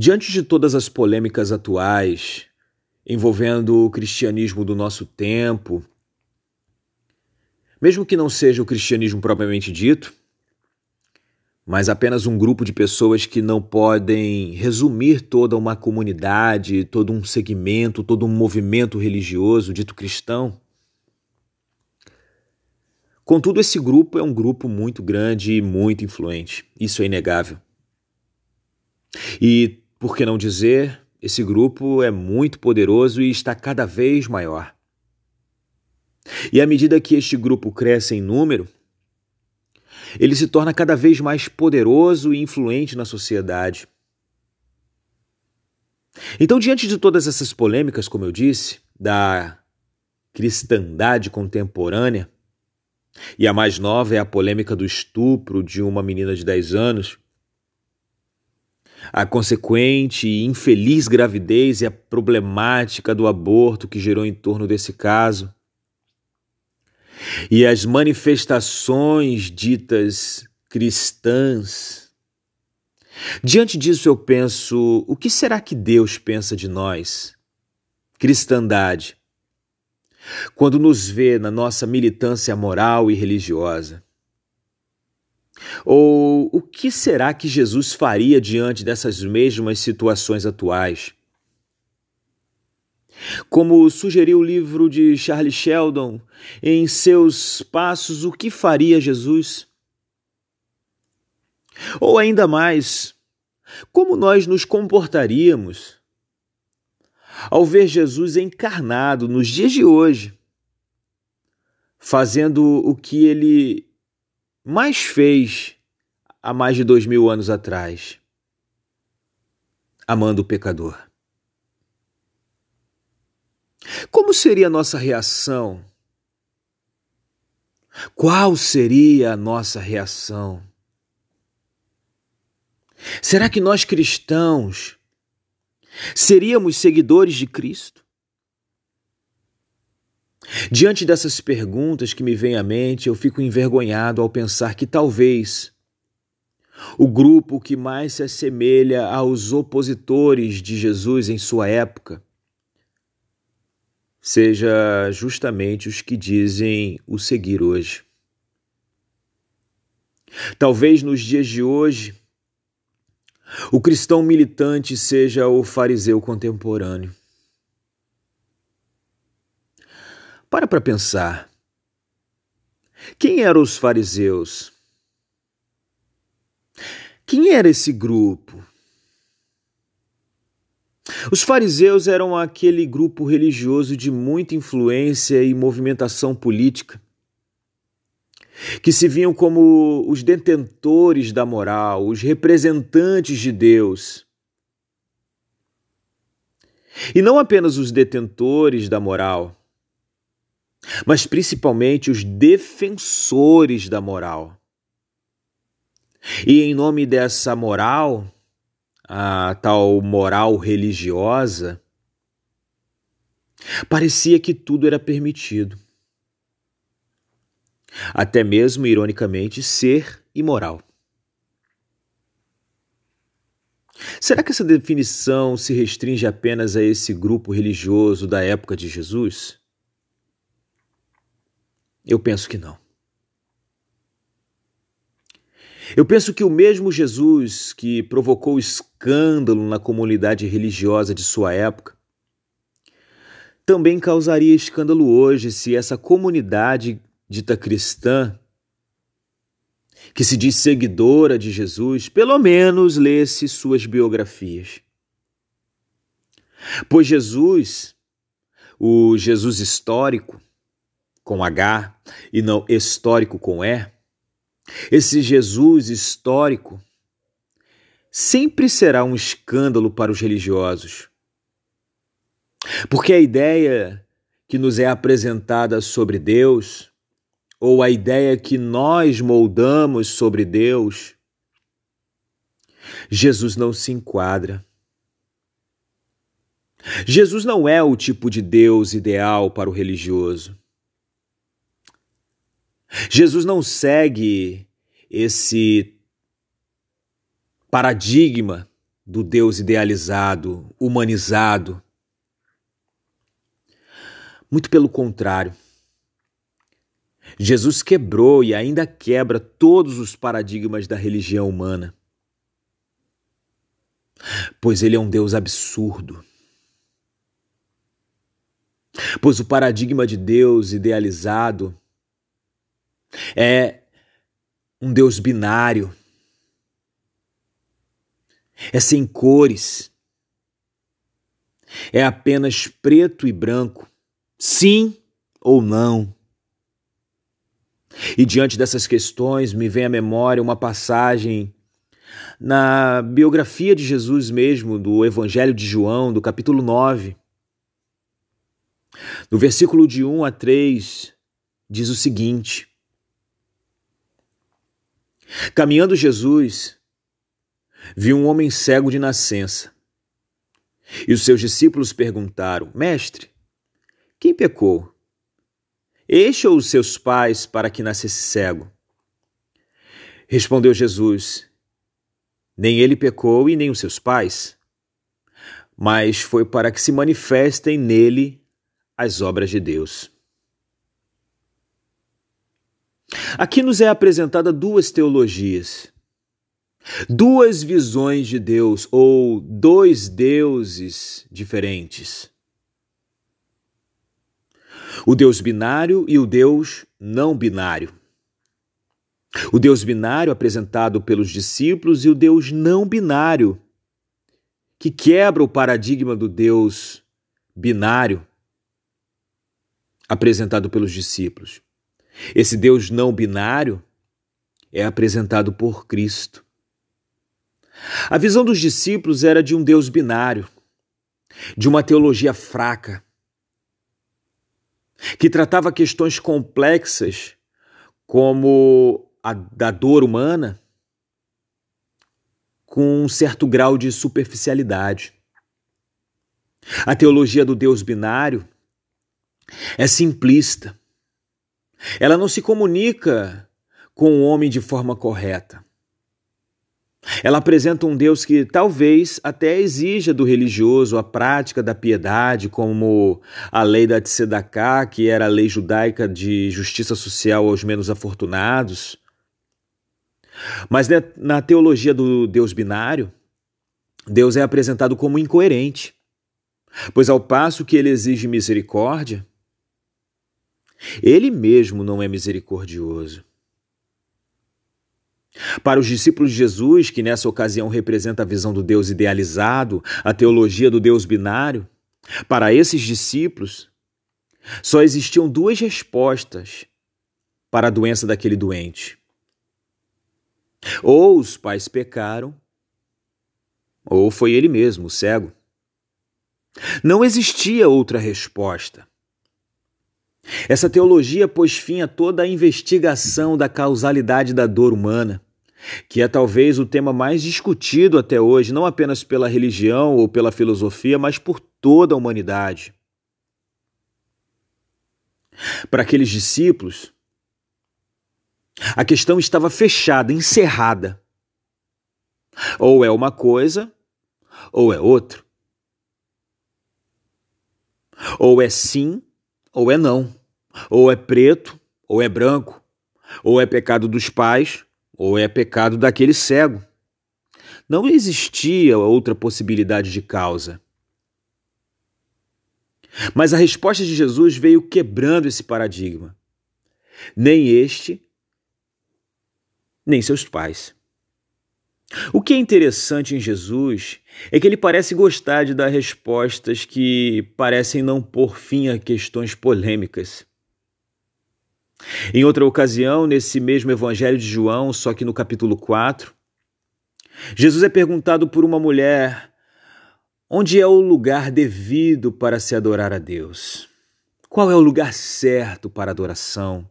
Diante de todas as polêmicas atuais envolvendo o cristianismo do nosso tempo, mesmo que não seja o cristianismo propriamente dito, mas apenas um grupo de pessoas que não podem resumir toda uma comunidade, todo um segmento, todo um movimento religioso dito cristão. Contudo, esse grupo é um grupo muito grande e muito influente, isso é inegável. E, por que não dizer, esse grupo é muito poderoso e está cada vez maior. E à medida que este grupo cresce em número, ele se torna cada vez mais poderoso e influente na sociedade. Então, diante de todas essas polêmicas, como eu disse, da cristandade contemporânea, e a mais nova é a polêmica do estupro de uma menina de 10 anos. A consequente e infeliz gravidez e a problemática do aborto que gerou em torno desse caso. E as manifestações ditas cristãs. Diante disso, eu penso: o que será que Deus pensa de nós? Cristandade quando nos vê na nossa militância moral e religiosa? Ou o que será que Jesus faria diante dessas mesmas situações atuais? Como sugeriu o livro de Charles Sheldon, em seus passos, o que faria Jesus? Ou ainda mais, como nós nos comportaríamos ao ver Jesus encarnado nos dias de hoje, fazendo o que ele mais fez há mais de dois mil anos atrás, amando o pecador. Como seria a nossa reação? Qual seria a nossa reação? Será que nós cristãos Seríamos seguidores de Cristo? Diante dessas perguntas que me vêm à mente, eu fico envergonhado ao pensar que talvez o grupo que mais se assemelha aos opositores de Jesus em sua época seja justamente os que dizem o seguir hoje. Talvez nos dias de hoje o cristão militante seja o fariseu contemporâneo. Para para pensar. Quem eram os fariseus? Quem era esse grupo? Os fariseus eram aquele grupo religioso de muita influência e movimentação política que se viam como os detentores da moral, os representantes de Deus. E não apenas os detentores da moral, mas principalmente os defensores da moral. E em nome dessa moral, a tal moral religiosa, parecia que tudo era permitido até mesmo, ironicamente, ser imoral. Será que essa definição se restringe apenas a esse grupo religioso da época de Jesus? Eu penso que não. Eu penso que o mesmo Jesus que provocou escândalo na comunidade religiosa de sua época também causaria escândalo hoje se essa comunidade dita cristã, que se diz seguidora de Jesus, pelo menos lesse suas biografias. Pois Jesus, o Jesus histórico, com H e não histórico com E, esse Jesus histórico sempre será um escândalo para os religiosos. Porque a ideia que nos é apresentada sobre Deus ou a ideia que nós moldamos sobre Deus, Jesus não se enquadra. Jesus não é o tipo de Deus ideal para o religioso. Jesus não segue esse paradigma do Deus idealizado, humanizado. Muito pelo contrário. Jesus quebrou e ainda quebra todos os paradigmas da religião humana. Pois ele é um Deus absurdo. Pois o paradigma de Deus idealizado é um Deus binário, é sem cores, é apenas preto e branco, sim ou não. E diante dessas questões me vem à memória uma passagem na biografia de Jesus mesmo, do Evangelho de João, do capítulo 9. No versículo de 1 a 3, diz o seguinte: Caminhando Jesus, viu um homem cego de nascença. E os seus discípulos perguntaram: Mestre, quem pecou? Este ou os seus pais para que nascesse cego? Respondeu Jesus: Nem ele pecou e nem os seus pais, mas foi para que se manifestem nele as obras de Deus. Aqui nos é apresentada duas teologias, duas visões de Deus ou dois deuses diferentes. O Deus binário e o Deus não binário. O Deus binário apresentado pelos discípulos e o Deus não binário, que quebra o paradigma do Deus binário apresentado pelos discípulos. Esse Deus não binário é apresentado por Cristo. A visão dos discípulos era de um Deus binário, de uma teologia fraca, que tratava questões complexas como a da dor humana com um certo grau de superficialidade. A teologia do Deus binário é simplista, ela não se comunica com o homem de forma correta. Ela apresenta um Deus que talvez até exija do religioso a prática da piedade, como a lei da Tzedakah, que era a lei judaica de justiça social aos menos afortunados. Mas na teologia do Deus binário, Deus é apresentado como incoerente, pois ao passo que ele exige misericórdia, ele mesmo não é misericordioso. Para os discípulos de Jesus, que nessa ocasião representa a visão do Deus idealizado, a teologia do Deus binário, para esses discípulos, só existiam duas respostas para a doença daquele doente. Ou os pais pecaram, ou foi ele mesmo, o cego. Não existia outra resposta. Essa teologia pôs fim a toda a investigação da causalidade da dor humana, que é talvez o tema mais discutido até hoje, não apenas pela religião ou pela filosofia, mas por toda a humanidade. Para aqueles discípulos, a questão estava fechada, encerrada. Ou é uma coisa, ou é outra. Ou é sim, ou é não. Ou é preto, ou é branco. Ou é pecado dos pais, ou é pecado daquele cego. Não existia outra possibilidade de causa. Mas a resposta de Jesus veio quebrando esse paradigma. Nem este, nem seus pais. O que é interessante em Jesus é que ele parece gostar de dar respostas que parecem não pôr fim a questões polêmicas. Em outra ocasião, nesse mesmo Evangelho de João, só que no capítulo 4, Jesus é perguntado por uma mulher onde é o lugar devido para se adorar a Deus. Qual é o lugar certo para adoração?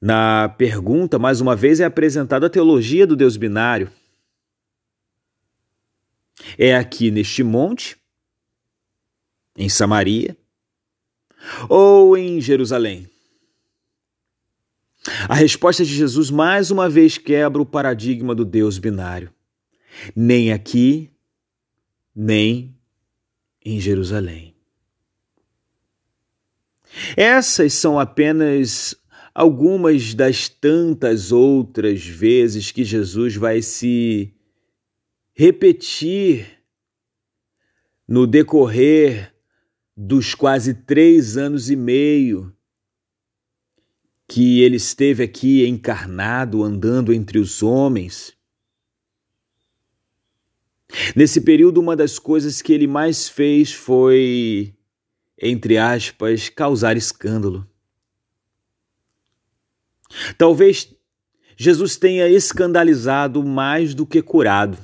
Na pergunta, mais uma vez, é apresentada a teologia do Deus binário. É aqui neste monte, em Samaria, ou em Jerusalém? A resposta de Jesus mais uma vez quebra o paradigma do Deus binário. nem aqui, nem em Jerusalém. Essas são apenas algumas das tantas outras vezes que Jesus vai se repetir no decorrer dos quase três anos e meio que ele esteve aqui encarnado, andando entre os homens. Nesse período, uma das coisas que ele mais fez foi, entre aspas, causar escândalo. Talvez Jesus tenha escandalizado mais do que curado.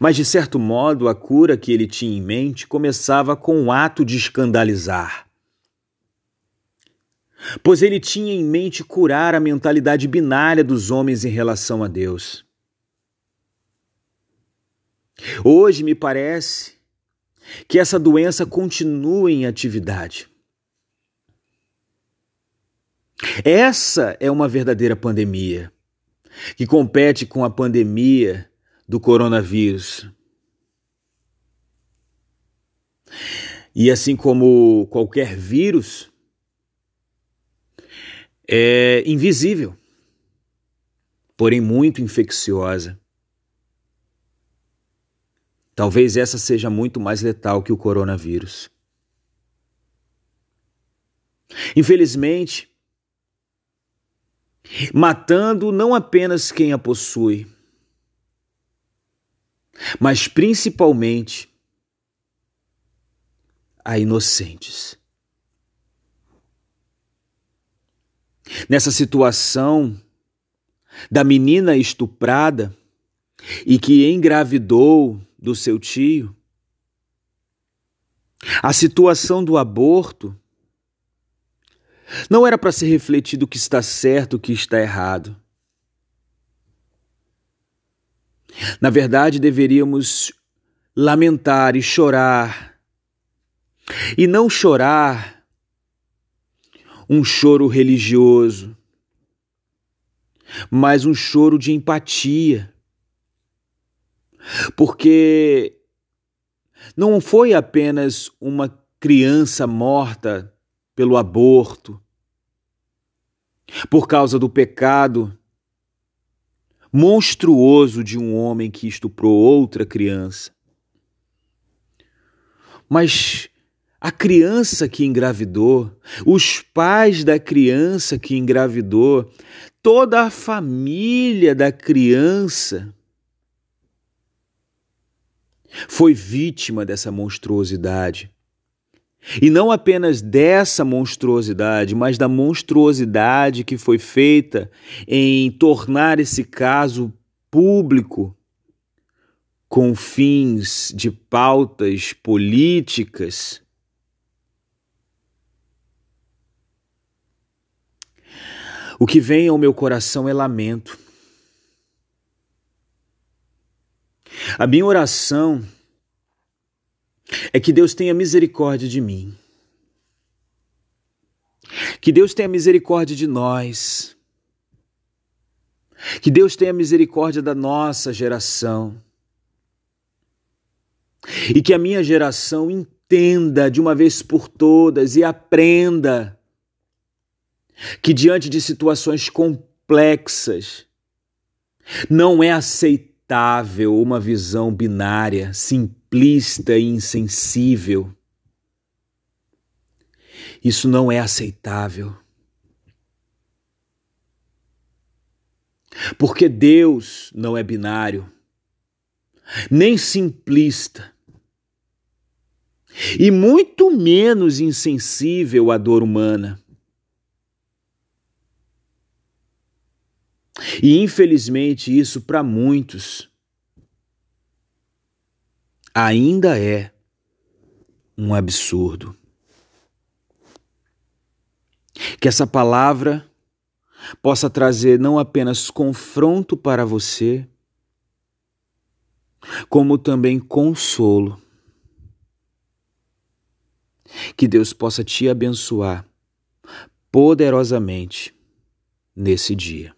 Mas, de certo modo, a cura que ele tinha em mente começava com o ato de escandalizar. Pois ele tinha em mente curar a mentalidade binária dos homens em relação a Deus. Hoje me parece que essa doença continua em atividade. Essa é uma verdadeira pandemia, que compete com a pandemia do coronavírus. E assim como qualquer vírus, é invisível, porém muito infecciosa. Talvez essa seja muito mais letal que o coronavírus. Infelizmente, matando não apenas quem a possui, mas principalmente a inocentes. Nessa situação da menina estuprada e que engravidou do seu tio, a situação do aborto não era para ser refletido o que está certo, o que está errado. Na verdade, deveríamos lamentar e chorar, e não chorar um choro religioso, mas um choro de empatia. Porque não foi apenas uma criança morta pelo aborto, por causa do pecado monstruoso de um homem que estuprou outra criança. Mas a criança que engravidou, os pais da criança que engravidou, toda a família da criança foi vítima dessa monstruosidade. E não apenas dessa monstruosidade, mas da monstruosidade que foi feita em tornar esse caso público com fins de pautas políticas. O que vem ao meu coração é lamento. A minha oração é que Deus tenha misericórdia de mim. Que Deus tenha misericórdia de nós. Que Deus tenha misericórdia da nossa geração. E que a minha geração entenda de uma vez por todas e aprenda que diante de situações complexas não é aceitável uma visão binária, simplista e insensível. Isso não é aceitável. Porque Deus não é binário, nem simplista, e muito menos insensível à dor humana. E infelizmente isso para muitos ainda é um absurdo. Que essa palavra possa trazer não apenas confronto para você, como também consolo. Que Deus possa te abençoar poderosamente nesse dia.